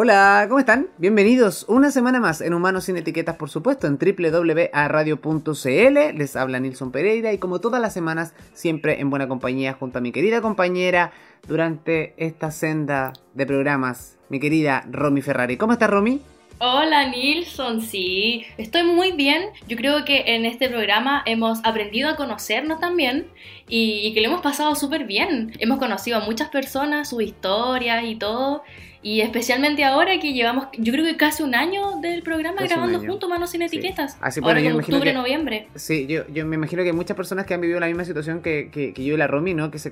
Hola, ¿cómo están? Bienvenidos una semana más en Humanos sin Etiquetas, por supuesto, en www.radio.cl. Les habla Nilson Pereira y como todas las semanas, siempre en buena compañía junto a mi querida compañera durante esta senda de programas, mi querida Romy Ferrari. ¿Cómo estás, Romy? Hola Nilson, sí, estoy muy bien. Yo creo que en este programa hemos aprendido a conocernos también y, que lo hemos pasado súper bien. Hemos conocido a muchas personas, sus historias y todo. Y especialmente ahora que llevamos, yo creo que casi un año del programa grabando juntos, Manos sin Etiquetas. Así, ahora bueno, octubre, noviembre. Sí, yo, yo, me imagino que hay muchas personas que han vivido la misma situación que, que, yo y la Romy, ¿no? Que se,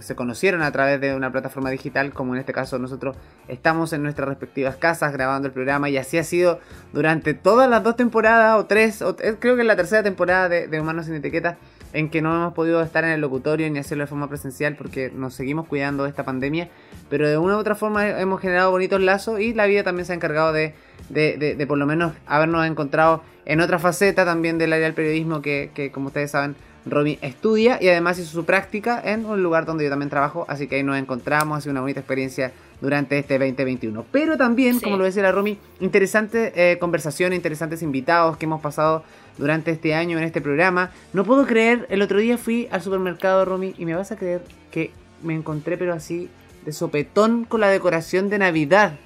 se conocieron a través de una plataforma digital, como en este caso nosotros estamos en nuestras respectivas casas grabando el programa y así ha sido durante todas las dos temporadas o tres, o, creo que es la tercera temporada de, de Humanos sin Etiquetas en que no hemos podido estar en el locutorio ni hacerlo de forma presencial porque nos seguimos cuidando de esta pandemia, pero de una u otra forma hemos generado bonitos lazos y la vida también se ha encargado de, de, por lo menos habernos encontrado en otra faceta también del área del periodismo que, que como ustedes saben Romy estudia y además hizo su práctica en un lugar donde yo también trabajo, así que ahí nos encontramos, ha sido una bonita experiencia durante este 2021. Pero también, como lo decía la Romy, interesante eh, conversación, interesantes invitados que hemos pasado durante este año en este programa. No puedo creer, el otro día fui al supermercado, Romy, y me vas a creer que me encontré, pero así, de sopetón con la decoración de Navidad.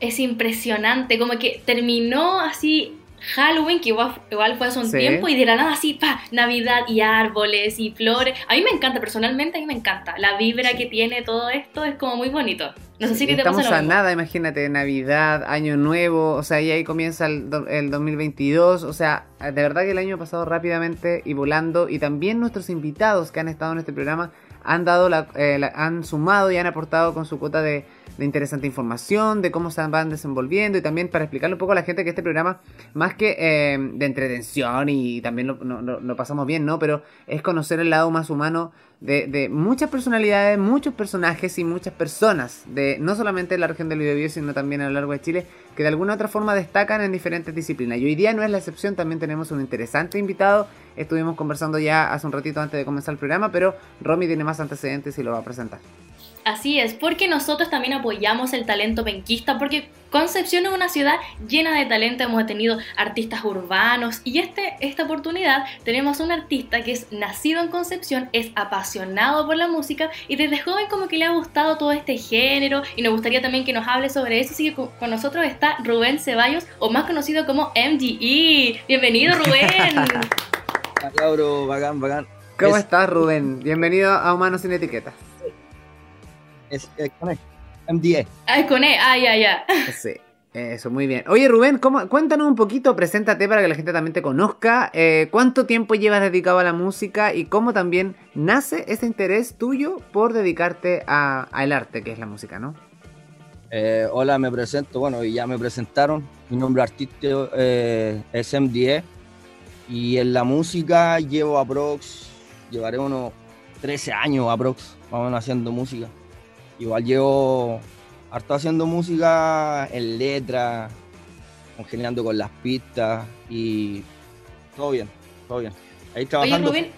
Es impresionante, como que terminó así Halloween, que igual, fue hace un tiempo, y de la nada así, pa, Navidad y árboles y flores. A mí me encanta, personalmente a mí me encanta. La vibra que tiene todo esto es como muy bonito. No sé si te Estamos pasa a nada, imagínate, Navidad, Año Nuevo, o sea, y ahí comienza el, el 2022, o sea, de verdad que el año ha pasado rápidamente y volando, y también nuestros invitados que han estado en este programa han dado la, eh, han sumado y han aportado con su cuota de, de, interesante información, de cómo se van desenvolviendo y también para explicarle un poco a la gente que este programa, más que eh, de entretención y también lo, lo, pasamos bien, ¿no? Pero es conocer el lado más humano de, de, muchas personalidades, muchos personajes y muchas personas, de no solamente la región del Biobío, sino también a lo largo de Chile, que de alguna u otra forma destacan en diferentes disciplinas. Y hoy día no es la excepción, también tenemos un interesante invitado. Estuvimos conversando ya hace un ratito antes de comenzar el programa, pero Romy tiene más antecedentes y lo va a presentar. Así es, porque nosotros también apoyamos el talento penquista, porque Concepción es una ciudad llena de talento, hemos tenido artistas urbanos y este, esta oportunidad tenemos un artista que es nacido en Concepción, es apasionado por la música y desde joven como que le ha gustado todo este género y nos gustaría también que nos hable sobre eso, así que con, nosotros está Rubén Ceballos o más conocido como MDE. Bienvenido Rubén. Hola, bacán, bacán. ¿Cómo estás Rubén? Bienvenido a Humanos sin Etiqueta es, con E. MDA. Ah, es con E, ah, ya, ya. Sí. Eso, muy bien. Oye, Rubén, ¿cómo, cuéntanos un poquito, preséntate para que la gente también te conozca. Eh, ¿Cuánto tiempo llevas dedicado a la música y cómo también nace ese interés tuyo por dedicarte al arte, que es la música, no? Eh, hola, me presento. Bueno, y ya me presentaron. Mi nombre artístico eh, es MDE. Y en la música llevo aprox, llevaré unos 13 años aprox, vamos haciendo música. Igual llevo harto haciendo música en letra, congeniando con las pistas y todo bien, todo bien. Ahí trabajando. Oye, Rubén,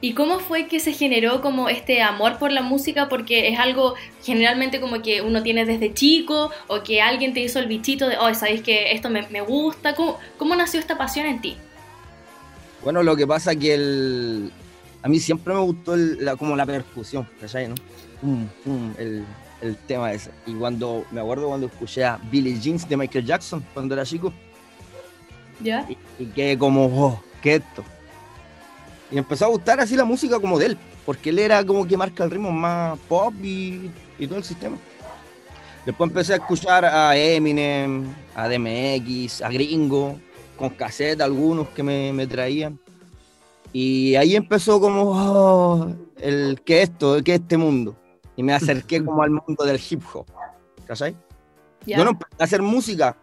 ¿y cómo fue que se generó como este amor por la música? Porque es algo generalmente como que uno tiene desde chico o que alguien te hizo el bichito de, oh, sabéis que esto me, gusta. ¿Cómo, ¿Cómo, nació esta pasión en ti? Bueno, lo que pasa es que el, a mí siempre me gustó la, como la percusión, ¿cachai? ¿no? El, el, tema ese. Y cuando, me acuerdo cuando escuché a Billie Jeans de Michael Jackson, cuando era chico. ¿Ya? Y, que como, oh, ¿qué esto? Y empezó a gustar así la música como de él, porque él era como que marca el ritmo más pop y, y todo el sistema. Después empecé a escuchar a Eminem, a DMX, a Gringo, con cassette algunos que me, me traían. Y ahí empezó como oh, el que esto, que este mundo y me acerqué como al mundo del hip hop. ¿Cachai? Yo no empecé a hacer música.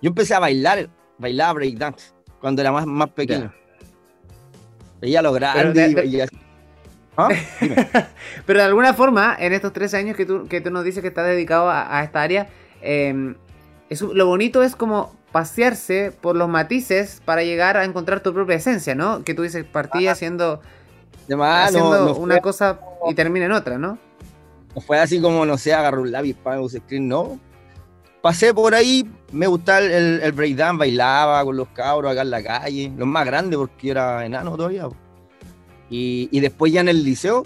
Yo empecé a bailar, bailar breakdance cuando era más, más pequeño. Veía lo grande y veía... ¿Ah? Pero de alguna forma, en estos tres años que tú, que tú nos dices que estás dedicado a, esta área, eh, lo bonito es como pasearse por los matices para llegar a encontrar tu propia esencia, ¿no? Que tú dices, partí haciendo, haciendo una cosa y termina en otra, ¿no? No fue así como, no sé, agarro un lápiz para un screen, no. pasé por ahí, me gustaba el, el breakdance, bailaba con los cabros acá en la calle, los más grandes porque yo era enano todavía. Y, y después ya en el liceo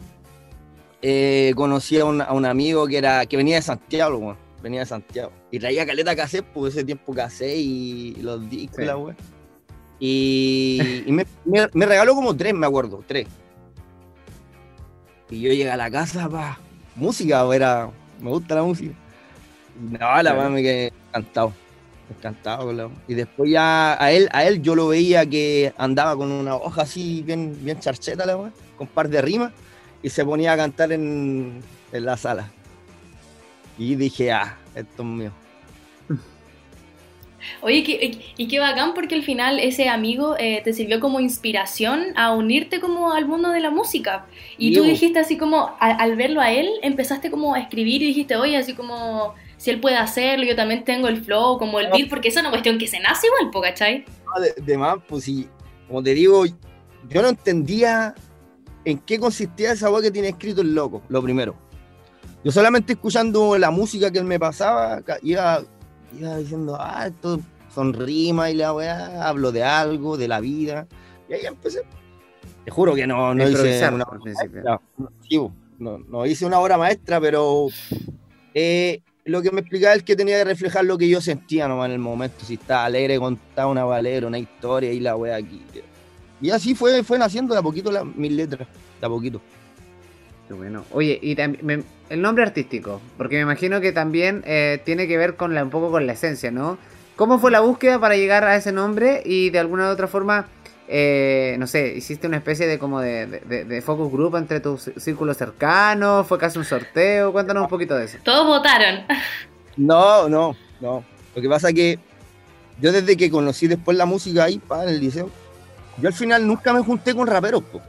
eh, conocí a un, a un, amigo que era que venía de Santiago, bueno, venía de Santiago. Y traía caleta cassette, pues ese tiempo cassette y los discos, sí. la wea. Y, y me, me, me, regaló como tres, me acuerdo, tres. Y yo llegué a la casa, pa, música, era, me gusta la música. No, la verdad me quedé encantado. Encantado la... Y después ya a él, a él yo lo veía que andaba con una hoja así bien, bien charcheta, la verdad, con un par de rimas, y se ponía a cantar en, en la sala. Y dije, ah, esto es mío. Oye, qué, y qué bacán porque al final ese amigo eh, te sirvió como inspiración a unirte como al mundo de la música. Y Dios. tú dijiste así como, al, al, verlo a él, empezaste como a escribir y dijiste, oye, así como, si él puede hacerlo, yo también tengo el flow, como el beat, porque eso es una cuestión que se nace igual, po, ¿cachai? No, de, de, más, pues sí, como te digo, yo no entendía en qué consistía esa voz que tiene escrito el loco, lo primero. Yo solamente escuchando la música que él me pasaba, iba, iba diciendo, ah, esto son rimas y la weá, hablo de algo, de la vida. Y ahí empecé. Te juro que no, no hice una obra maestra. No, no, hice una obra maestra, pero eh, lo que me explicaba es que tenía que reflejar lo que yo sentía nomás en el momento. Si estaba alegre, contaba una valera, una historia y la weá aquí. Y así fue, fue naciendo de a poquito la, mis letras, de a poquito. Qué bueno. Oye, y también el nombre artístico, porque me imagino que también eh, tiene que ver con la, un poco con la esencia, ¿no? ¿Cómo fue la búsqueda para llegar a ese nombre y de alguna u otra forma, eh, no sé, hiciste una especie de como de, de, de, focus group entre tus círculos cercanos? ¿Fue casi un sorteo? Cuéntanos un poquito de eso. Todos votaron. No, no, no. Lo que pasa es que yo desde que conocí después la música ahí, pa, en el liceo, yo al final nunca me junté con raperos, po.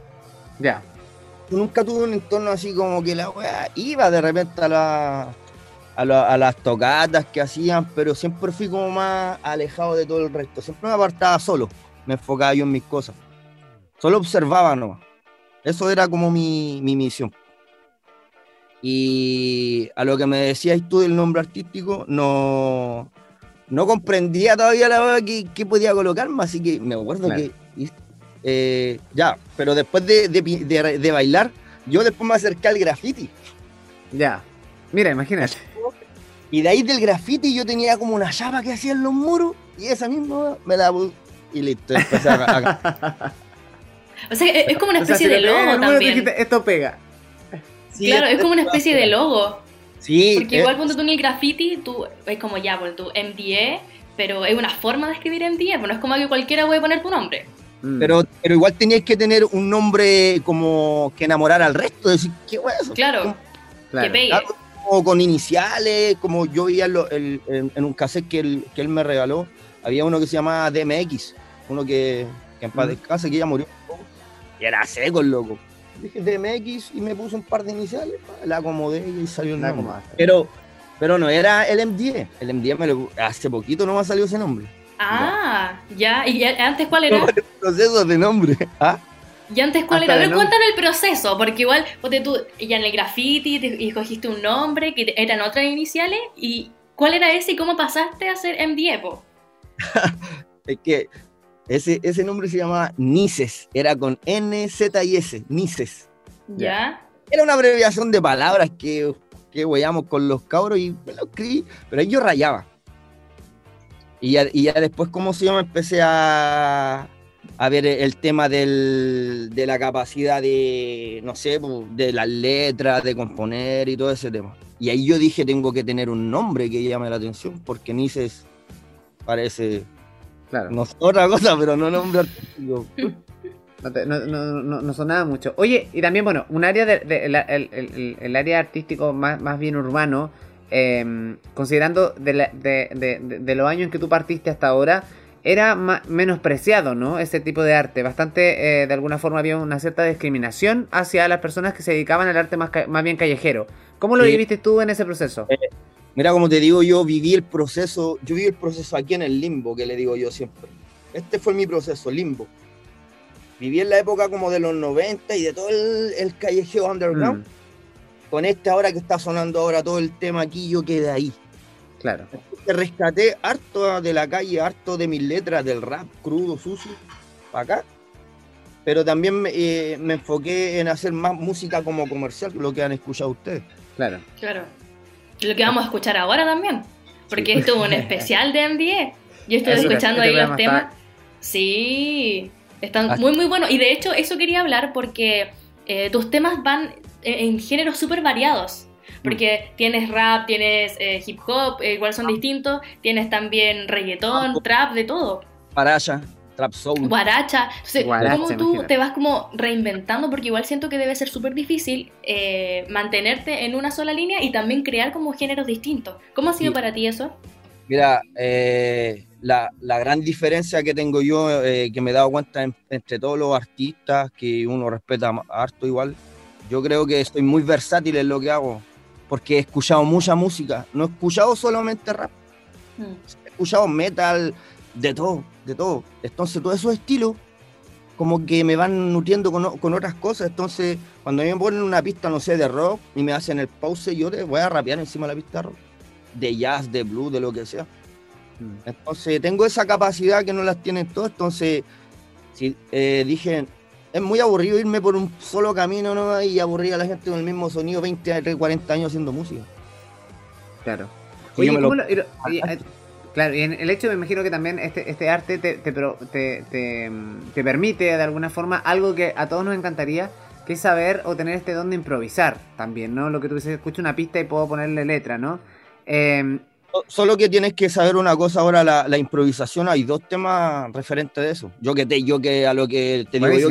Ya nunca tuve un entorno así como que la weá iba de repente a, la, a, la, a, las tocatas que hacían, pero siempre fui como más alejado de todo el resto. Siempre me apartaba solo, me enfocaba yo en mis cosas. Solo observaba nomás. Eso era como mi, mi misión. Y a lo que me decías tú del nombre artístico, no, no comprendía todavía la verdad que, que podía colocarme, así que me acuerdo claro. que eh, ya, pero después de, de, de, de, bailar, yo después me acerqué al graffiti. Ya, mira, imagínate. Y de ahí del graffiti yo tenía como una chapa que hacía en los muros y esa misma me la puse y listo, empecé a... a... o sea, es como una especie o sea, si de logo pega, también. Dijiste, esto pega. Sí, claro, es como una especie de logo. Sí. Porque igual cuando tú en el graffiti, tú es como ya, por tu MDE, pero es una forma de escribir MDE, pues no es como que cualquiera puede poner tu nombre. Mm. Pero, pero igual tenías que tener un nombre como que enamorar al resto, decir, ¿qué es eso? Claro, claro. que pegue. Como con iniciales, como yo veía lo, el, el, en un cassette que él, que él me regaló, había uno que se llamaba DMX, uno que, que en paz mm. descanse, que ya murió. Y era seco el loco. Dije DMX y me puse un par de iniciales, la acomodé y salió el nombre. Pero, pero no era el M10, el M10 me lo, hace poquito no me ha salido ese nombre. Ah, ya. ¿Y antes cuál era? Proceso de nombre. ¿Ah? ¿Y antes cuál Hasta era? A ver, cuéntanos el proceso, porque igual, porque tú ya en el graffiti te escogiste un nombre que eran otras iniciales, ¿y cuál era ese y cómo pasaste a ser MDiepo? es que ese, ese nombre se llamaba Nices, era con N, Z y S, Nices. ¿Ya? Era una abreviación de palabras que, que weyamos con los cabros y me lo escribí, pero ahí yo rayaba. Y ya, y ya después, ¿cómo se llama? Empecé a, a ver el tema del, de la capacidad de, no sé, de las letras, de componer y todo ese tema. Y ahí yo dije, tengo que tener un nombre que llame la atención, porque Nices parece, claro. no otra cosa, pero no nombre artístico. No, te, no, no, no, sonaba mucho. Oye, y también, bueno, un área de, de, el, el, el, área artístico más, más bien urbano, eh, considerando de, la, de, de, de, los años en que tú partiste hasta ahora, era menospreciado, ¿no? Ese tipo de arte. Bastante, eh, de alguna forma, había una cierta discriminación hacia las personas que se dedicaban al arte más, más bien callejero. ¿Cómo lo sí. viviste tú en ese proceso? Eh, mira, como te digo, yo viví el proceso, yo viví el proceso aquí en el limbo, que le digo yo siempre. Este fue mi proceso, limbo. Viví en la época como de los 90 y de todo el, el callejeo underground. Mm con este ahora que está sonando ahora todo el tema aquí, yo quedé ahí. Claro. Entonces rescaté harto de la calle, harto de mis letras, del rap crudo, sucio, para acá. Pero también me, eh, me enfoqué en hacer más música como comercial, lo que han escuchado ustedes. Claro. Claro. Lo que vamos a escuchar ahora también. Porque esto es un especial de MDE. Yo estoy Este- escuchando ahí los temas. está- Sí, están Ah. muy, muy buenos. Y de hecho, eso quería hablar porque eh, tus temas van en, en géneros súper variados. Porque tienes rap, tienes eh, hip hop, eh, igual son distintos. Tienes también reggaetón, trap, de todo. Paraya, Trap Soul. Guaracha. Entonces, Guaracha, ¿cómo tú imagínate. te vas como reinventando? Porque igual siento que debe ser súper difícil eh, mantenerte en una sola línea y también crear como géneros distintos. ¿Cómo ha sido Sí. para ti eso? Mira, eh, la, la gran diferencia que tengo yo, eh, que me he dado cuenta en- entre todos los artistas, que uno respeta harto igual, yo creo que estoy muy versátil en lo que hago, porque he escuchado mucha música, no he escuchado solamente rap, he escuchado metal, de todo, de todo. Entonces, todos esos estilos, como que me van nutriendo con, con otras cosas. Entonces, cuando a mí me ponen una pista, no sé, de rock y me hacen el pause, yo te voy a rapear encima de la pista de rock, de jazz, de blues, de lo que sea. Mm. Entonces tengo esa capacidad que no las tienen todos. Entonces si, eh, dije, es muy aburrido irme por un solo camino ¿no? y aburrir a la gente con el mismo sonido 20, a 40 años haciendo música. Claro. Sí, Oye, lo- ¿cómo lo- y lo- y, eh, claro, y en el hecho me imagino que también este, este arte te, te, te, te, te permite de alguna forma algo que a todos nos encantaría, que es saber o tener este don de improvisar también, ¿no? Lo que tú dices, escucho una pista y puedo ponerle letra, ¿no? Eh, Solo que tienes que saber una cosa ahora, la, la improvisación, hay dos temas referentes de eso. Yo que te, yo que a lo que te digo yo,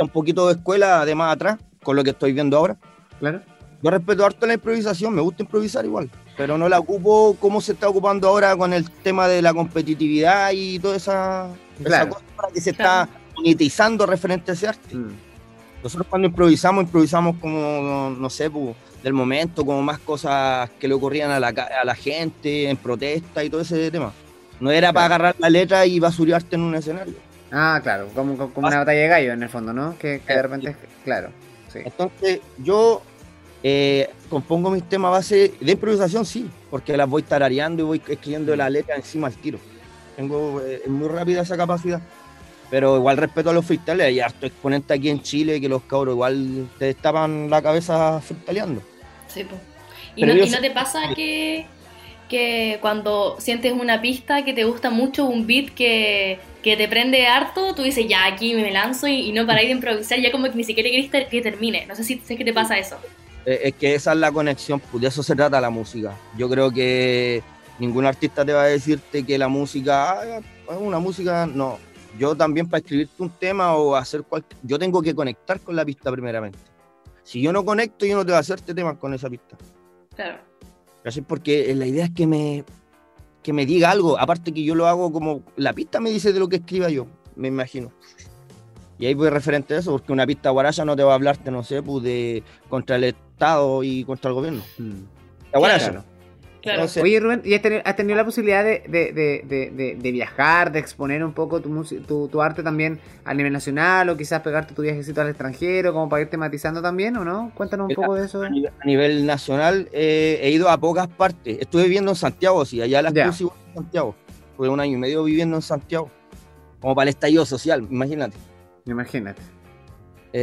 un poquito de escuela, además atrás, con lo que estoy viendo ahora. claro. Yo respeto harto la improvisación, me gusta improvisar igual, pero no la ocupo como se está ocupando ahora con el tema de la competitividad y toda esa, esa Claro. cosa ahora que se Claro. está monetizando referente a ese arte. Mm. Nosotros cuando improvisamos, improvisamos como, no sé, pu, del momento, como más cosas que le ocurrían a la, a la gente en protesta y todo ese tema. No era para agarrar la letra y basurearte en un escenario. Ah, claro, como, como una batalla de gallo en el fondo, ¿no? Que, que de repente, claro, sí. Entonces, yo eh, compongo mis temas a base de improvisación, sí, porque las voy tarareando y voy escribiendo la letra encima al tiro. Tengo eh, muy rápida esa capacidad. Pero igual respeto a los freestylers, hay harto exponente aquí en Chile que los cabros igual te destapan la cabeza freestyleando. Sí, po. ¿Y, no, y no te pasa que, que cuando sientes una pista que te gusta mucho, un beat que, que te prende harto, tú dices, ya aquí me lanzo y, y no paráis de improvisar, ya como que ni siquiera querés que termine? No sé si sé que te pasa eso. Eh, es que esa es la conexión, pues de eso se trata la música. Yo creo que ningún artista te va a decirte que la música ah, es una música, no. Yo también para escribirte un tema o hacer cualquier, yo tengo que conectar con la pista primeramente. Si yo no conecto, yo no te voy a hacerte temas con esa pista. Claro. ¿Cachai? Porque la idea es que me, que me diga algo. Aparte que yo lo hago como la pista me dice de lo que escriba yo, me imagino. Y ahí voy referente a eso, porque una pista guaracha no te va a hablarte, no sé, pues de contra el Estado y contra el gobierno. Mm. La guaracha. Claro. Claro. Oye, Rubén, ¿y has tenido, has tenido la posibilidad de, de- de- de- de- de viajar, de exponer un poco tu, tu, tu arte también a nivel nacional o quizás pegarte tu viajecito al extranjero como para ir tematizando también o no? Cuéntanos un poco de eso. a nivel, a nivel nacional eh, he ido a pocas partes. Estuve viviendo en Santiago, sí, allá las igual en Santiago. Fue un año y medio viviendo en Santiago. Como para el estallido social, imagínate. Imagínate.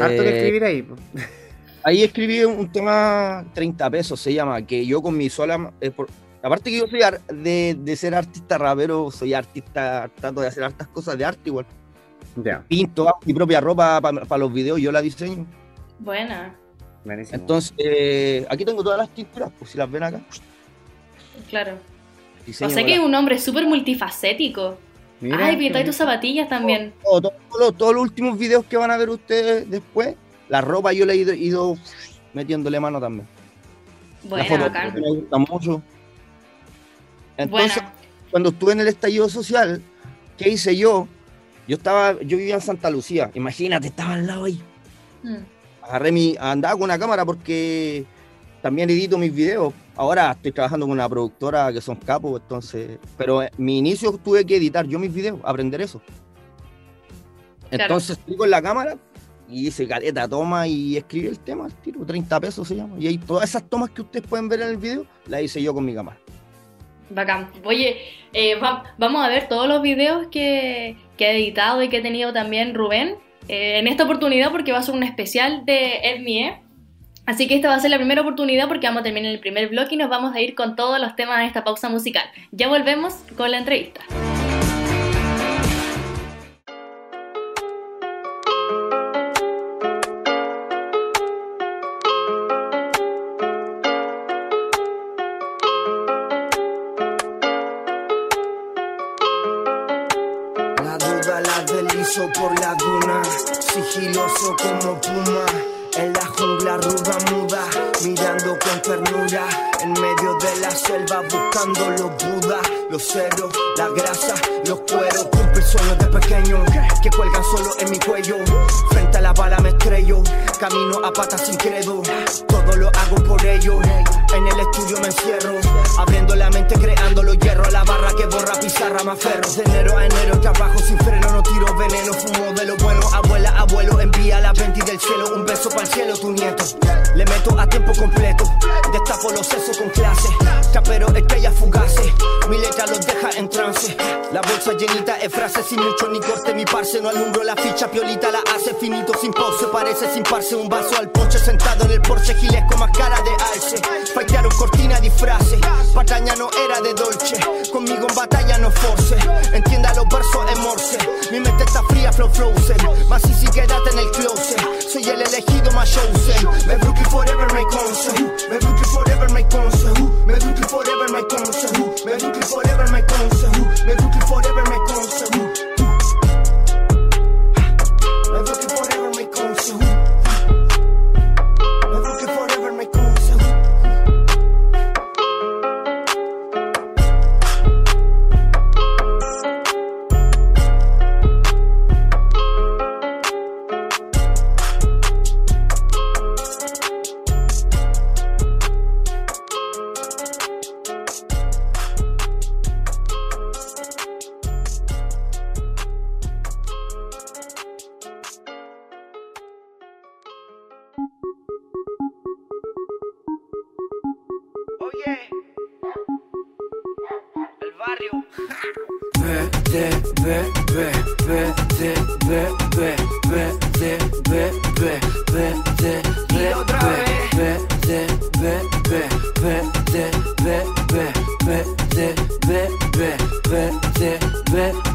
Harto que Eh, escribir ahí. po. Ahí escribí un tema 30 pesos, se llama, que yo con mi sola... eh, por- aparte que yo soy ar- de, de ser artista rapero, soy artista, trato de hacer hartas cosas de arte igual. Pinto, mi propia ropa para los videos, yo la diseño. Buena. buenísimo. Entonces, eh, aquí tengo todas las tinturas, pues si las ven acá. Claro. diseño O sea que es un hombre súper multifacético. Mira, Ay, pintáis tus zapatillas también. todo- todo- todo- todos los últimos videos que van a ver ustedes después, la ropa yo le he ido, ido metiéndole mano también. la foto bacán. me gusta mucho. Entonces, cuando estuve en el estallido social, ¿qué hice yo? Yo estaba, yo vivía en Santa Lucía, imagínate, estaba al lado ahí. Mm. Agarré mi, andaba con una cámara porque también edito mis videos. Ahora estoy trabajando con una productora que son capos, entonces, pero eh, mi inicio tuve que editar yo mis videos, aprender eso. Claro. Entonces estoy con la cámara y hice caleta, toma y escribí el tema, tiro, 30 pesos se llama. Y ahí todas esas tomas que ustedes pueden ver en el video, las hice yo con mi cámara. Bacán. Oye, eh, vamos a ver todos los videos que, que ha editado y que ha tenido también Rubén eh, en esta oportunidad porque va a ser un especial de Edmie. Así que esta va a ser la primera oportunidad porque vamos a terminar el primer bloque y nos vamos a ir con todos los temas de esta pausa musical. Ya volvemos con la entrevista. Por la duna, sigiloso como puma, en la jungla ruda muda, mirando con ternura, en medio de la selva buscando los budas, los ceros, la grasa, los cueros, cumple sueños de pequeño, que cuelgan solo en mi cuello, la bala me estrello, camino a patas sin credo, todo lo hago por ello, en el estudio me encierro, abriendo la mente, creando los hierros, la barra que borra pizarra más ferro, de enero a enero trabajo sin freno, no tiro veneno, fumo de lo bueno, abuela, abuelo, envía la 20 del cielo, un beso para el cielo, tu nieto, le meto a tiempo completo, destapo los sesos con clase, capero estrellas fugaces, mi letra los deja en trance, la bolsa llenita de frases, sin mucho ni corte, mi parce, no alumbro la ficha, piolita la hace finito, sin pause, parece sin parse, un vaso al ponche, sentado en el porche, gilesco más cara de alce, faitearon cortina disfraces, pataña no era de dolce, conmigo en batalla no force, entienda los versos en morse, mi mente está fría, flow frozen, más si si quédate en el closet, soy el elegido más chosen, me Brooklyn forever my concert, me Brooklyn forever my concert, me Brooklyn forever my concert, me Brooklyn forever my concert, me Brooklyn forever my concert.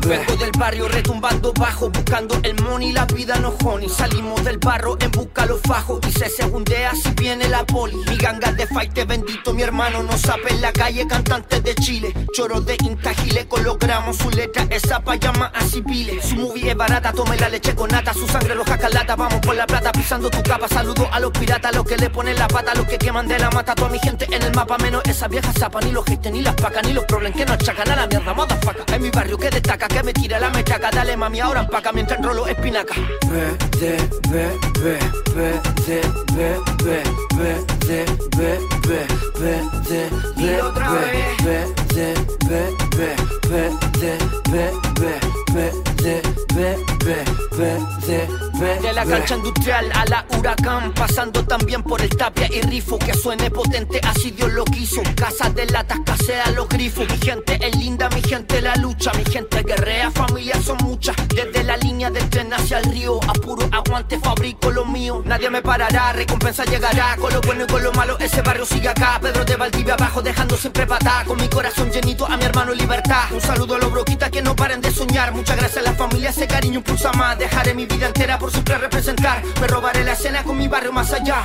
Vengo del barrio retumbando bajo, buscando el money, la vida no honey. Salimos del barro en busca los fajos y se segundea si viene la poli. Mi ganga de fight bendito no sabe en la calle, cantante de Chile. Choro de intagile, cologramos su letra, esa pa' llama a civiles. Su movie es barata, tome la leche con nata, su sangre roja calata, vamos por la plata, pisando tu capa. Saludo a los piratas, los que le ponen la pata, los que queman de la mata. Toda mi gente en el mapa, menos esa vieja zapa, ni los haters, ni las pacas, ni los problemas que no achacan a la mierda, motherfucker. En mi barrio que destaca, que me tira la mechaca, dale mami, ahora empaca mientras enrolo espinaca. Ve, ve, ve, ve, ve, ve, ve, ve, ve, ve, ve, ve, ve, ve, otra vez. Ve, ve, de la cancha industrial a la huracán, pasando también por el tapia y rifo. Que suene potente, así Dios lo quiso. Casa de latas casera, los grifos. Mi gente es linda, mi gente la lucha, mi gente guerrea, familias son muchas. Desde la línea del tren hacia el río, a puro aguante fabrico lo mío. Nadie me parará, recompensa llegará. Con lo bueno y con lo malo, ese barrio sigue acá. Pedro de Valdivia abajo, dejando siempre patada. Con mi corazón llenito a mi hermano libertad. Un saludo a los broquitas que no paren de soñar. Muchas gracias a la familia, ese cariño impulsa más. Dejaré mi vida entera por siempre representar. Me robaré la escena con mi barrio más allá.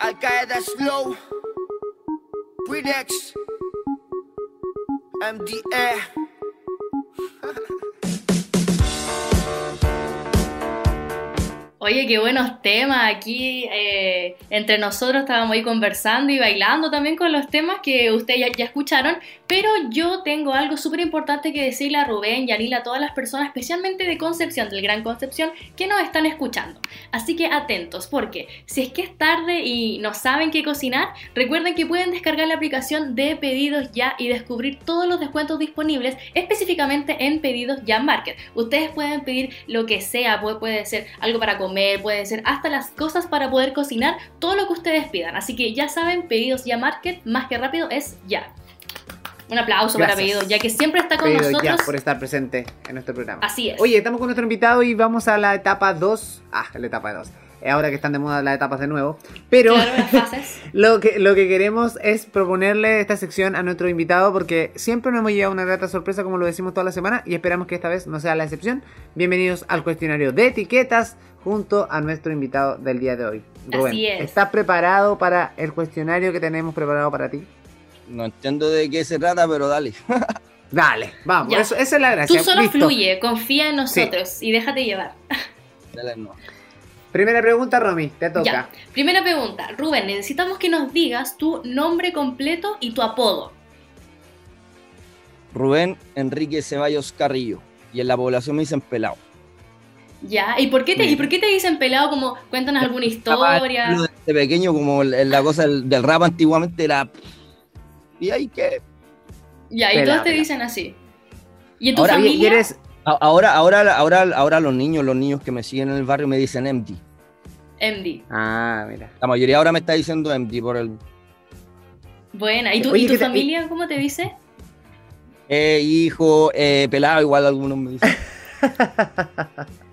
Al Qaeda slow, Predex, MDA. Ha ha ha. Oye, qué buenos temas. Aquí eh, entre nosotros estábamos ahí conversando y bailando también con los temas que ustedes ya, escucharon. Pero yo tengo algo súper importante que decirle a Rubén y a todas las personas, especialmente de Concepción, del Gran Concepción, que nos están escuchando. Así que atentos, porque si es que es tarde y no saben qué cocinar, recuerden que pueden descargar la aplicación de Pedidos Ya y descubrir todos los descuentos disponibles específicamente en Pedidos Ya Market. Ustedes pueden pedir lo que sea, puede, puede ser algo para comer, puede ser hasta las cosas para poder cocinar, todo lo que ustedes pidan. Así que ya saben, Pedidos Ya Market, más que rápido es ya. Un aplauso para Gracias. Pedidos Ya, que siempre está con Pedido nosotros. ya por estar presente en nuestro programa. Así es. Oye, estamos con nuestro invitado y vamos a la etapa 2. Ah, la etapa 2. Ahora que están de moda las etapas de nuevo. Pero Claro, lo, que, lo que queremos es proponerle esta sección a nuestro invitado porque siempre nos hemos llevado una grata sorpresa como lo decimos toda la semana y esperamos que esta vez no sea la excepción. Bienvenidos al cuestionario de etiquetas junto a nuestro invitado del día de hoy. Rubén, Así es. ¿estás preparado para el cuestionario que tenemos preparado para ti? No entiendo de qué se trata, pero dale. Dale, vamos, eso- esa es la Tú gracia. solo Listo. fluye, confía en nosotros y déjate llevar. Dale, no. Primera pregunta, Romy, te toca. Ya. Primera pregunta, Rubén, necesitamos que nos digas tu nombre completo y tu apodo. Rubén Enrique Ceballos Carrillo. Y en la población me dicen pelado. Ya, ¿y por qué te, ¿y por qué te dicen pelado como cuéntanos alguna historia? Yo Desde pequeño, como la cosa del, del rap antiguamente era. Y ahí que. Ya, y Pelado, todos te pelado. dicen así. ¿Y en tu Ahora, familia? eres, Ahora, ahora, ahora, ahora los niños, los niños que me siguen en el barrio me dicen MD. MD. Ah, mira. La mayoría ahora me está diciendo MD por el Buena. ¿Y tu, Oye, y tu ¿qué te- familia cómo te dice? eh, hijo, eh, pelado, igual algunos me dicen.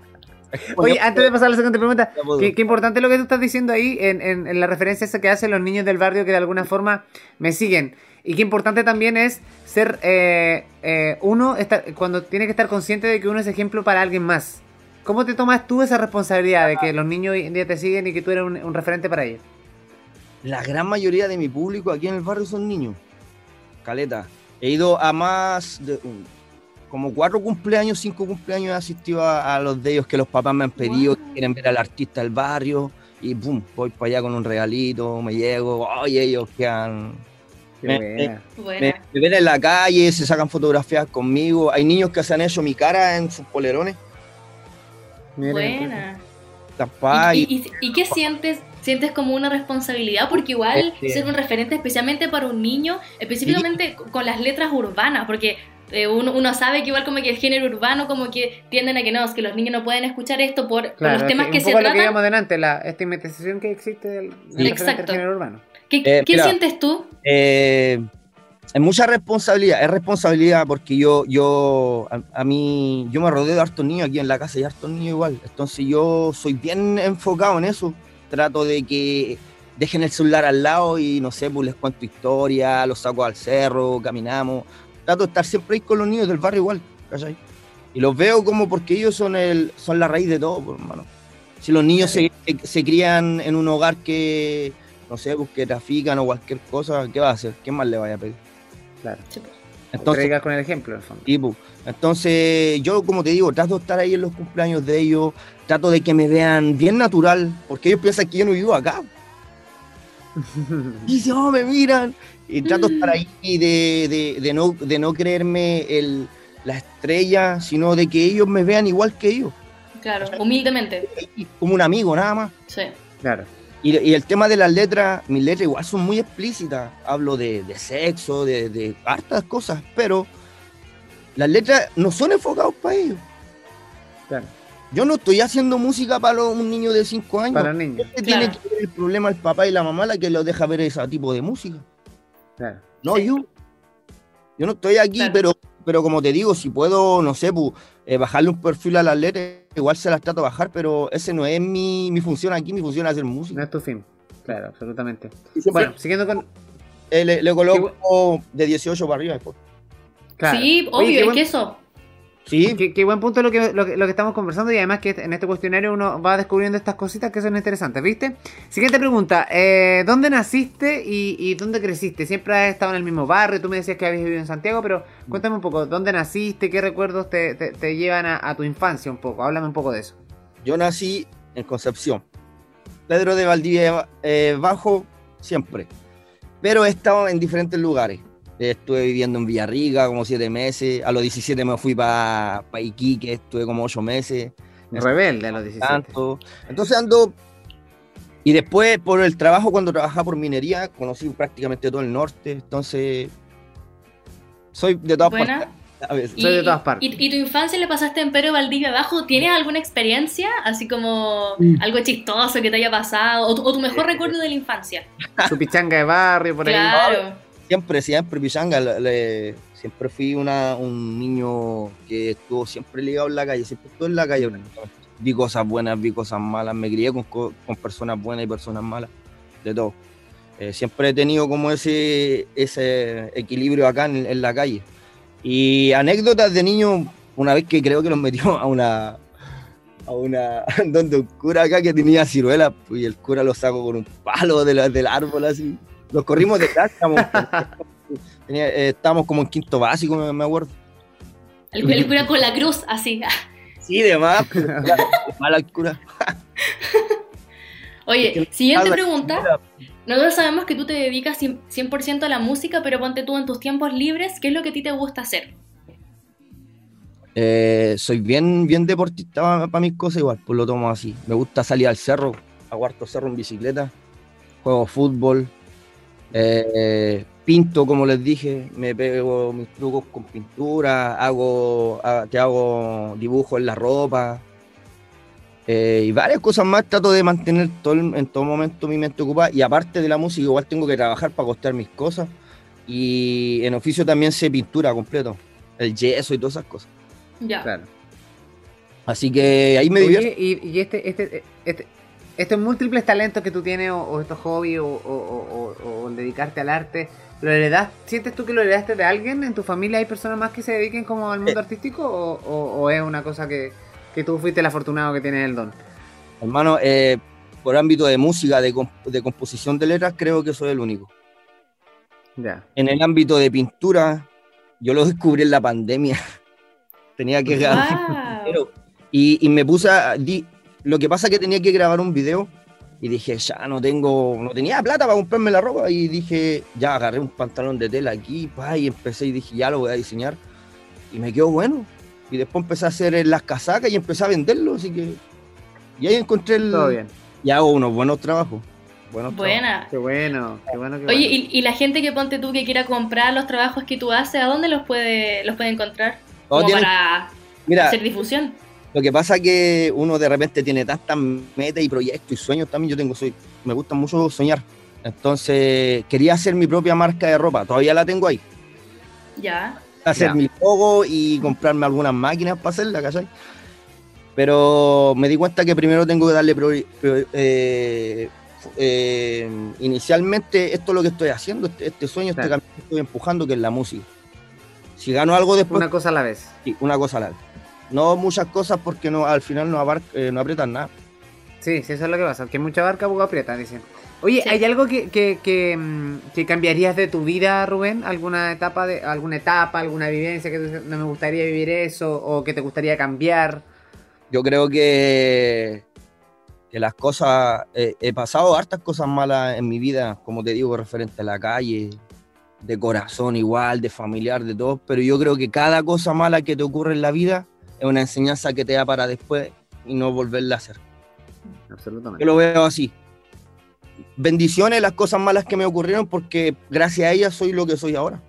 Oye, antes de pasar a la segunda pregunta, qué, qué importante lo que tú estás diciendo ahí en, en- en la referencia esa que hacen los niños del barrio que de alguna forma me siguen. Y qué importante también es ser eh, eh, uno, estar- cuando tiene que estar consciente de que uno es ejemplo para alguien más. ¿Cómo te tomas tú esa responsabilidad de que los niños hoy en día te siguen y que tú eres un, un referente para ellos? La gran mayoría de mi público aquí en el barrio son niños. Caleta. He ido a más de un- como cuatro cumpleaños, cinco cumpleaños he asistido a, a los de ellos que los papás me han pedido, que quieren ver al artista del barrio. Y pum, voy para allá con un regalito, me llego, oye, ellos quedan. Qué Me- buena. Buena. Me, me ven en la calle, se sacan fotografías conmigo. Hay niños que se han hecho mi cara en sus polerones. Mira, Buena. ¿Y, y- y, y- qué sientes? ¿Sientes como una responsabilidad? Porque igual Este- ser un referente especialmente para un niño, específicamente con las letras urbanas, porque eh, uno, uno sabe que igual como que el género urbano como que tienden a que no, es que los niños no pueden escuchar esto por, los temas es que un se poco lo que tratan. íbamos delante, la estigmatización que existe del, género urbano. ¿Qué, Eh, qué mira. sientes tú? Eh, es mucha responsabilidad, es responsabilidad porque yo, yo, a, a mí, yo me rodeo de hartos niños aquí en la casa y hartos niños igual. Entonces yo soy bien enfocado en eso. Trato de que dejen el celular al lado y no sé, pues les cuento historia, los saco al cerro, caminamos. Trato de estar siempre ahí con los niños del barrio igual, ¿cachai? Y los veo como porque ellos son, el, son la raíz de todo, pues, hermano. Si los niños se, se- crían en un hogar que, no sé, pues que trafican o cualquier cosa, ¿qué va a hacer? ¿Qué más le vaya a pedir? Claro. Entonces, Predigas con el ejemplo, en el fondo. tipo, entonces yo, como te digo, trato de estar ahí en los cumpleaños de ellos, trato de que me vean bien natural, porque ellos piensan que yo no vivo acá. Y dicen, oh, me miran. Y trato de estar ahí de, de, de no, de no creerme el, la estrella, sino de que ellos me vean igual que ellos, Claro, humildemente. como un amigo nada más. Sí. Claro. Y, y el tema de las letras, mis letras igual son muy explícitas. Hablo de, de sexo, de, de hartas cosas, pero las letras no son enfocadas para ellos. Claro. Yo no estoy haciendo música para un niño de 5 años. Para niños. Este Claro. tiene que ver el problema el papá y la mamá la que lo deja ver ese tipo de música. Claro. No Sí. yo. Yo no estoy aquí, Claro. pero, pero como te digo, si puedo, no sé, pu, eh, bajarle un perfil a las letras, igual se las trato de bajar, pero ese no es mi, mi función aquí, mi función es hacer No música. es tu fin. Claro, absolutamente. Siempre, Bueno, siguiendo con. eh, le, le coloco de 18 para arriba después. Claro. Sí, Oye, obvio, qué es buen- que eso. Sí, Qué, qué buen punto lo que, lo, que, lo que estamos conversando y además que en este cuestionario uno va descubriendo estas cositas que son interesantes, ¿viste? Siguiente pregunta, eh, ¿dónde naciste y, y dónde creciste? Siempre has estado en el mismo barrio, tú me decías que habías vivido en Santiago, pero cuéntame un poco, ¿dónde naciste? ¿Qué recuerdos te, te- te llevan a, a tu infancia un poco? Háblame un poco de eso. yo nací en Concepción. Pedro de Valdivia eh, Bajo, siempre. Pero he estado en diferentes lugares. Estuve viviendo en Villarrica como siete meses. A los 17 me fui para pa Iquique, estuve como ocho meses. Rebelde a los 17. Tanto. Entonces ando. Y después, por el trabajo, cuando trabajaba por minería, conocí prácticamente todo el norte. Entonces, soy de todas Buena. partes. A ver, ¿Y, Soy de todas partes. y- y tu infancia le pasaste en Pedro Valdivia Abajo? ¿Tienes alguna experiencia? Así como algo chistoso que te haya pasado. O tu, o tu mejor recuerdo de la infancia. Su pichanga de barrio, por ahí. Claro. Siempre, siempre, Pichanga. le- le- siempre fui una, un niño que estuvo siempre ligado en la calle, siempre estuve en la calle. Vi cosas buenas, vi cosas malas, me crié con, co- con personas buenas y personas malas, de todo. Eh, siempre he tenido como ese, ese equilibrio acá en, en la calle. Y anécdotas de niño, una vez que creo que nos metió a una a una donde un cura acá que tenía ciruelas pues, y el cura lo sacó con un palo de la- del árbol así. Nos corrimos de casa, estábamos, eh, estábamos como en quinto básico, me, acuerdo. El, cura con la cruz, así. Sí, de más, era mala cura. Oye, siguiente pregunta. Nosotros sabemos que tú te dedicas 100%, 100% a la música, pero ponte tú en tus tiempos libres, ¿qué es lo que a ti te gusta hacer? Eh, soy bien, bien deportista para mis cosas igual, pues lo tomo así. Me gusta salir al cerro, hago harto cerro en bicicleta, juego fútbol, eh, pinto como les dije, me pego mis trucos con pintura, hago, ha- te hago dibujos en la ropa eh, y varias cosas más. Trato de mantener todo, el- en todo momento mi mente ocupada y aparte de la música igual tengo que trabajar para costear mis cosas y en oficio también sé pintura completo, el yeso y todas esas cosas. Ya. Claro. Así que ahí me divierto. Oye, y, y este, este, este, estos múltiples talentos que tú tienes, o, o estos hobbies, o, o- dedicarte al arte, ¿lo heredas? ¿Sientes tú que lo heredaste de alguien? ¿En tu familia hay personas más que se dediquen como al mundo artístico? O, es una cosa que, que tú fuiste el afortunado que tienes el don? Hermano, eh, por ámbito de música, de, comp- de composición de letras, creo que soy el único. Ya. En el ámbito de pintura, yo lo descubrí en la pandemia. Tenía que Wow. dinero. y, y me puse a... di- lo que pasa es que tenía que grabar un video y dije, ya no tengo, no tenía plata para comprarme la ropa y dije, ya agarré un pantalón de tela aquí pa, y empecé y dije, ya lo voy a diseñar y me quedó bueno. Y después empecé a hacer las casacas y empecé a venderlo, así que... Y ahí encontré el... Todo bien. Y hago unos buenos trabajos. Buenos trabajos. Buena. Qué bueno, qué bueno, qué Oye, bueno. y, y la gente que ponte tú que quiera comprar los trabajos que tú haces, ¿a dónde los puede, los puede encontrar? Como tienen- para Mira, hacer difusión. Lo que pasa es que uno de repente tiene tantas metas y proyectos y sueños también. Yo tengo, soy, me gusta mucho soñar. Entonces, quería hacer mi propia marca de ropa. Todavía la tengo ahí. Ya. Hacer Ya. mi logo y comprarme algunas máquinas para hacerla, ¿cachai? Pero me di cuenta que primero tengo que darle priori- priori- eh, eh, inicialmente esto es lo que estoy haciendo, este, este sueño, este camino que estoy empujando, que es la música. Si gano algo después, Una cosa a la vez. sí, una cosa a la vez. No muchas cosas porque no, al final no, abar- eh, no aprietan nada. Sí, sí, eso es lo que pasa. Que mucha barca poco aprieta, dicen. Oye, Sí. ¿hay algo que, que, que, mm, que cambiarías de tu vida, Rubén? ¿Alguna etapa, de, alguna etapa, alguna vivencia que tú dices, no me gustaría vivir eso o que te gustaría cambiar? Yo creo que, que las cosas, eh, he pasado hartas cosas malas en mi vida, como te digo, referente a la calle, de corazón igual, de familiar, de todo, pero yo creo que cada cosa mala que te ocurre en la vida es una enseñanza que te da para después y no volverla a hacer. Absolutamente. Yo lo veo así. Bendiciones las cosas malas que me ocurrieron porque gracias a ellas soy lo que soy ahora.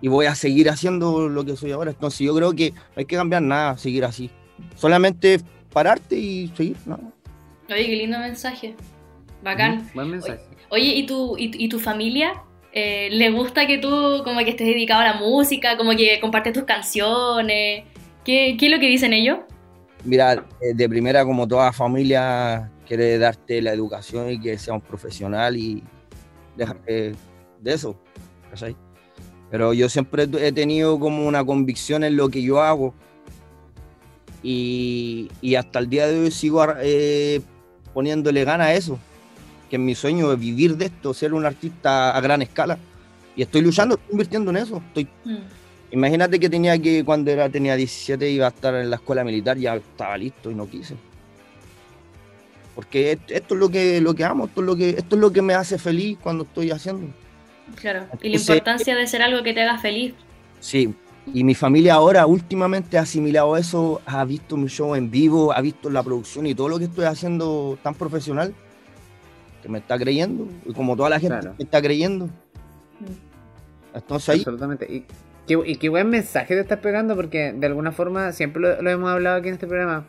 Y voy a seguir haciendo lo que soy ahora. Entonces yo creo que no hay que cambiar nada, seguir así. Solamente pararte y seguir. ¿no? Oye, qué lindo mensaje. Bacán. Buen mensaje. Oye, ¿y tu, y, y tu familia? Eh, ¿Le gusta que tú como que estés dedicado a la música, como que compartes tus canciones? ¿Qué, qué es lo que dicen ellos? Mira, eh, de primera como toda familia quiere darte la educación y que sea un profesional y dejarte de eso. ¿cachai? Pero yo siempre he tenido como una convicción en lo que yo hago y, y hasta el día de hoy sigo eh, poniéndole gana a eso, que mi sueño es vivir de esto, ser un artista a gran escala. Y estoy luchando, estoy invirtiendo en eso. Estoy, Mm. Imagínate que tenía que, cuando era, tenía 17, iba a estar en la escuela militar, ya estaba listo y no quise. Porque esto es lo que, lo que amo, esto es lo que, esto es lo que me hace feliz cuando estoy haciendo. Claro, y la importancia de ser algo que te haga feliz. Sí, y mi familia ahora últimamente ha asimilado eso, ha visto mi show en vivo, ha visto la producción y todo lo que estoy haciendo tan profesional, que me está creyendo, y como toda la gente me está creyendo. Mm. Entonces ahí... Absolutamente. Y qué, y qué buen mensaje te estás pegando, porque de alguna forma, siempre lo, hemos hablado aquí en este programa,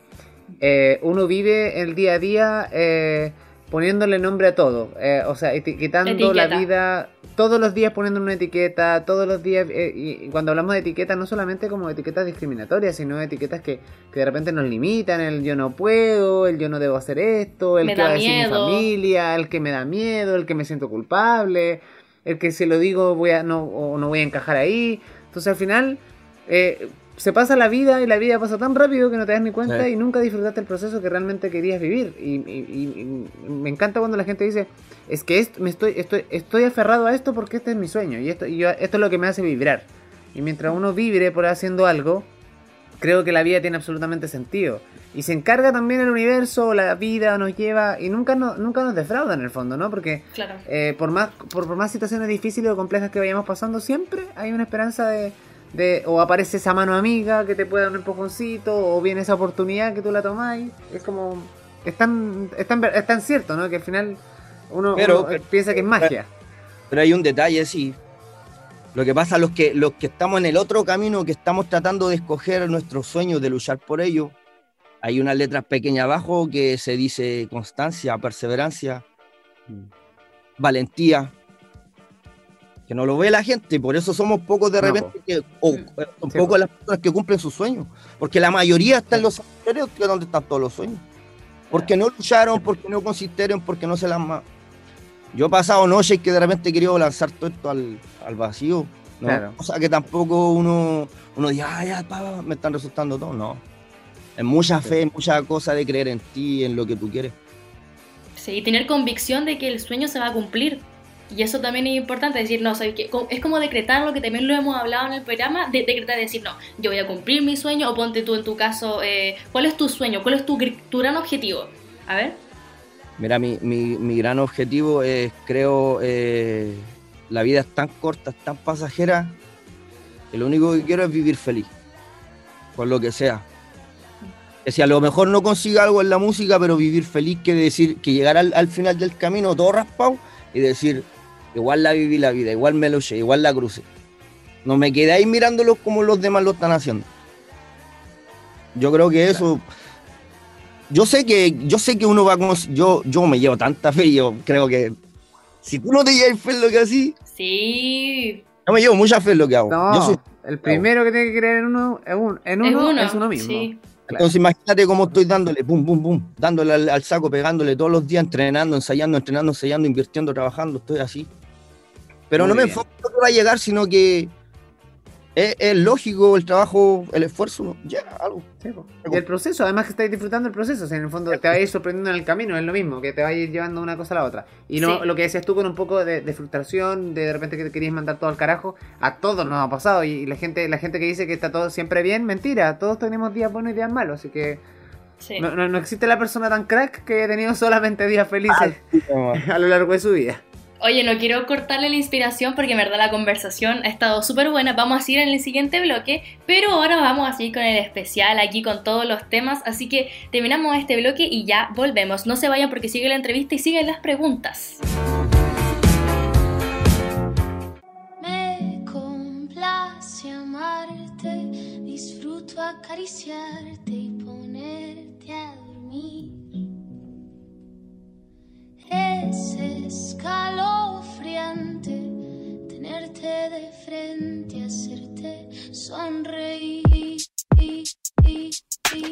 eh, uno vive el día a día... Eh, poniéndole nombre a todo, eh, o sea, etiquetando la vida, todos los días poniendo una etiqueta, todos los días, eh, y cuando hablamos de etiquetas, no solamente como etiquetas discriminatorias, sino etiquetas que, que, de repente nos limitan, el yo no puedo, el yo no debo hacer esto, el que va a decir mi familia, el que me da miedo, el que me siento culpable, el que si lo digo voy a, no, o no voy a encajar ahí, entonces al final... Eh, se pasa la vida y la vida pasa tan rápido que no te das ni cuenta y nunca disfrutaste el proceso que realmente querías vivir. Y, me encanta cuando la gente dice, es que esto, me estoy, estoy, estoy aferrado a esto porque este es mi sueño y esto, y esto es lo que me hace vibrar. Y mientras uno vibre por haciendo algo, creo que la vida tiene absolutamente sentido. Y se encarga también el universo, la vida nos lleva y nunca, no, nunca nos defrauda en el fondo, ¿no? Porque eh, por, más, por más situaciones difíciles o complejas que vayamos pasando, siempre hay una esperanza de o aparece esa mano amiga que te puede dar un empujoncito, o viene esa oportunidad que tú la tomáis. Es como. Es tan, es tan, cierto, ¿no? Que al final uno, piensa que es magia. Pero hay un detalle, sí. Lo que pasa, los que, los que estamos en el otro camino, que estamos tratando de escoger nuestros sueños, de luchar por ellos, hay una letra pequeña abajo que se dice constancia, perseverancia, mm. valentía, que no lo ve la gente, por eso somos pocos de repente, que, o eh, son pocos las personas que cumplen sus sueños, porque la mayoría está en los cementerios, donde están todos los sueños, porque no lucharon, porque no consistieron, porque no se las... Yo he pasado noches que de repente he querido lanzar todo esto al, vacío, ¿no? o sea que tampoco uno, uno dice, ah, ya, me están resultando todo, no. Es mucha fe, mucha cosa de creer en ti, en lo que tú quieres. Sí, y tener convicción de que el sueño se va a cumplir. Y eso también es importante, decir, no, ¿sabes qué? es como decretar lo que también lo hemos hablado en el programa, de decretar, decir, no, yo voy a cumplir mi sueño, o ponte tú en tu caso, eh, ¿cuál es tu sueño? ¿Cuál es tu, gran objetivo? A ver. Mira, mi, mi, mi gran objetivo es, creo, eh, la vida es tan corta, es tan pasajera, que lo único que quiero es vivir feliz, por lo que sea. Que si a lo mejor no consiga algo en la música, pero vivir feliz, que decir, que llegar al, al final del camino todo raspado y decir, Igual la viví la vida, igual me lo eché, igual la crucé. No me quedé ahí mirándolos como los demás lo están haciendo. Yo creo que eso. Yo sé que, yo sé que uno va con. Yo, yo me llevo tanta fe, yo creo que. Si tú no te llevas fe en lo que así. Sí. Yo me llevo mucha fe en lo que hago. No, el primero que tiene que creer en uno, es uno, en uno, es uno, mismo. Entonces imagínate cómo estoy dándole, pum, pum, pum, dándole al, saco, pegándole todos los días, entrenando, ensayando, entrenando, ensayando, invirtiendo, trabajando, estoy así. Pero no me enfoco en lo que va a llegar, sino que es, lógico el trabajo, el esfuerzo, llega algo. y el proceso, además que estáis disfrutando el proceso, o sea, en el fondo te va a ir sorprendiendo en el camino, es lo mismo, que te va a ir llevando una cosa a la otra. Y no lo que decías tú con un poco de, frustración, de, de repente que te querías mandar todo al carajo, a todos nos ha pasado. Y, la gente la gente que dice que está todo siempre bien, mentira, todos tenemos días buenos y días malos, así que... No, no, existe la persona tan crack que ha tenido solamente días felices a lo largo de su vida. Oye, no quiero cortarle la inspiración porque en verdad la conversación ha estado súper buena. Vamos a ir en el siguiente bloque, pero ahora vamos a seguir con el especial aquí con todos los temas. Así que terminamos este bloque y ya volvemos. No se vayan porque sigue la entrevista y siguen las preguntas. Me complace amarte, disfruto acariciarte y ponerte a dormir. Es escalofriante tenerte de frente, hacerte sonreír.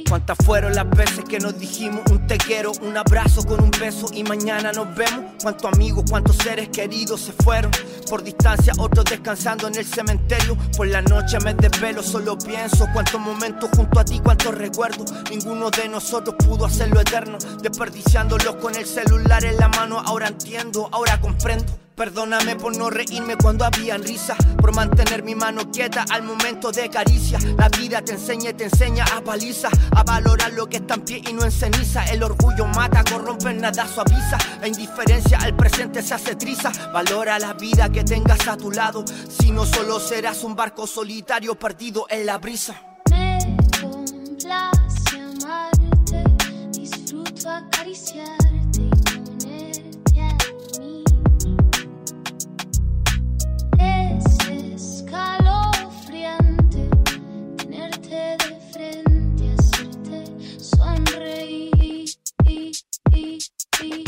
¿Cuántas fueron las veces que nos dijimos un te quiero, un abrazo con un beso y mañana nos vemos? ¿Cuántos amigos, cuántos seres queridos se fueron? Por distancia, otros descansando en el cementerio. Por la noche me desvelo, solo pienso cuántos momentos junto a ti, cuántos recuerdos. Ninguno de nosotros pudo hacerlo eterno, desperdiciándolos con el celular en la mano. Ahora entiendo, ahora comprendo. Perdóname por no reírme cuando habían risas, por mantener mi mano quieta al momento de caricia. La vida te enseña y te enseña a paliza, a valorar lo que está en pie y no en ceniza. El orgullo mata, corrompe, nada suaviza. La indiferencia al presente se hace triza. Valora la vida que tengas a tu lado. Si no solo serás un barco solitario perdido en la brisa. Me complace amarte, disfruto acariciarte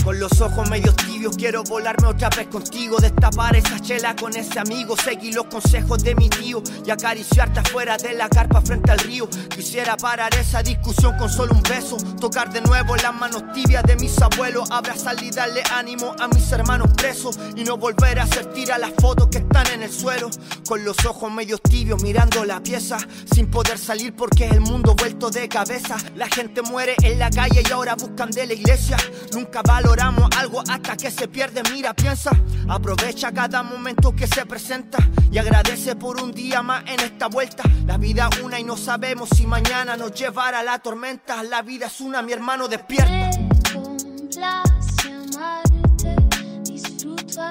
Con los ojos medio tibios quiero volarme otra vez contigo. Destapar esa chela con ese amigo Seguir los consejos de mi tío. Y acariciarte afuera de la carpa frente al río. Quisiera parar esa discusión con solo un beso. Tocar de nuevo las manos tibias de mis abuelos. Abrazar y darle ánimo a mis hermanos presos. Y no volver a hacer tira las fotos que están en el suelo. Con los ojos medio tibios mirando la pieza. Sin poder salir porque es el mundo vuelto de cabeza. La gente muere en la calle y ahora buscan de la iglesia. Nunca algo hasta que se pierde, mira, piensa. Aprovecha cada momento que se presenta y agradece por un día más en esta vuelta. La vida una y no sabemos si mañana nos llevará la tormenta. La vida es una, mi hermano, despierta. Me complace amarte, disfruto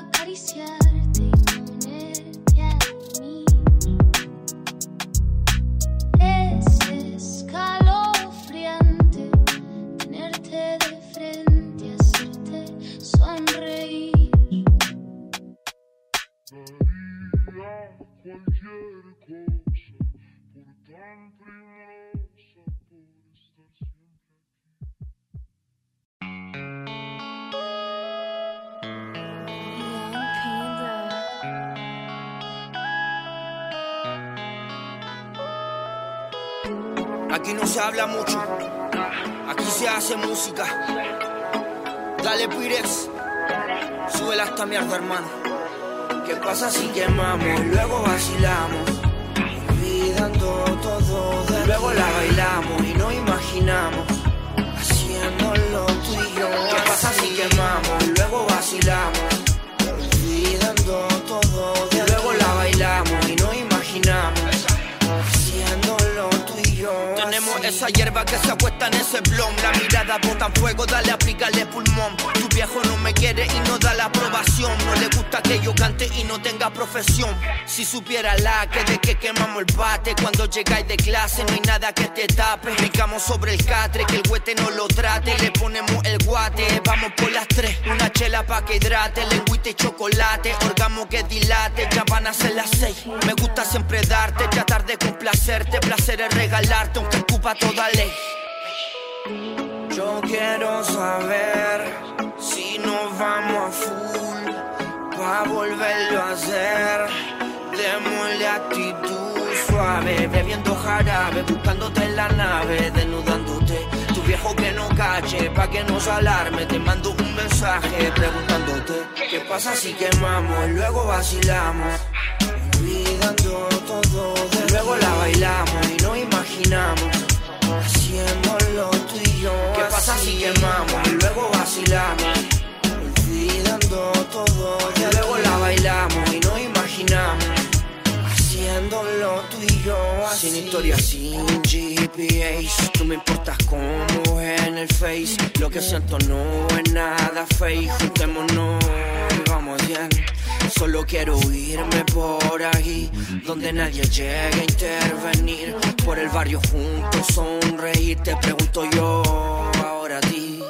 se habla mucho, aquí se hace música. Dale Pirex, sube esta mierda, hermano. ¿Qué pasa si quemamos luego vacilamos? Olvidando todo, de luego la bailamos y no imaginamos. Haciéndolo tú y yo. ¿Qué pasa si quemamos esa hierba que se acuesta en ese blon. La mirada bota fuego, dale, aplícale pulmón. Tu viejo no me quiere y no da la aprobación. No le gusta que yo cante y no tenga profesión. Si supiera la que de que quemamos el bate. Cuando llegáis de clase no hay nada que te tape. Picamos sobre el catre, que el huete no lo trate. Le ponemos el guate, vamos por las tres. Una chela pa' que hidrate, lengüita y chocolate. Orgamo que dilate, ya van a ser las seis. Me gusta siempre darte, tratar de complacerte. Placer es regalarte, aunque ocupa toda ley. Yo quiero saber si nos vamos a full pa volverlo a hacer. Démosle actitud suave, bebiendo jarabe, buscándote en la nave, desnudándote. Tu viejo que no cache, pa' que nos alarme, te mando un mensaje preguntándote qué pasa si quemamos luego vacilamos. Olvidando todo, de luego la bailamos y no imaginamos haciéndolo tú y yo. ¿Qué pasa si quemamos y luego vacilamos? Olvidando todo, de luego la bailamos y no imaginamos. Haciéndolo tú y yo Sin historia, sin GPS Tú me importas como en el Face. Lo que siento no es nada fake Juntémonos y vamos bien. Solo quiero irme por ahí Donde nadie llegue a intervenir. Por el barrio juntos sonreír Te pregunto yo ahora a ti.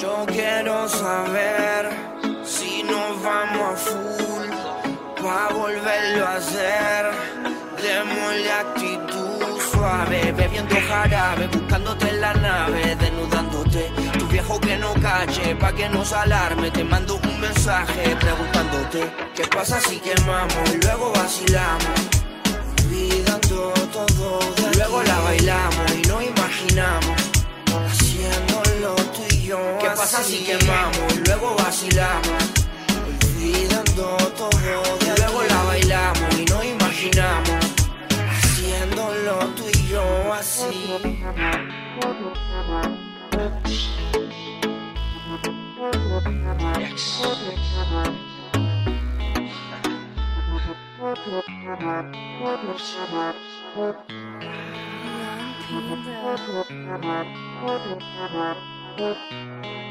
Yo quiero saber si nos vamos a full pa volverlo a hacer. Démosle actitud suave, bebiendo jarabe, buscándote en la nave, desnudándote. Tu viejo que no cache, pa' que nos alarme, te mando un mensaje preguntándote qué pasa si quemamos y luego vacilamos. Olvidando todo, de luego la bailamos y no imaginamos haciéndolo tú y yo. ¿Qué pasa si quemamos y luego vacilamos? Olvidando todo, de así. linda.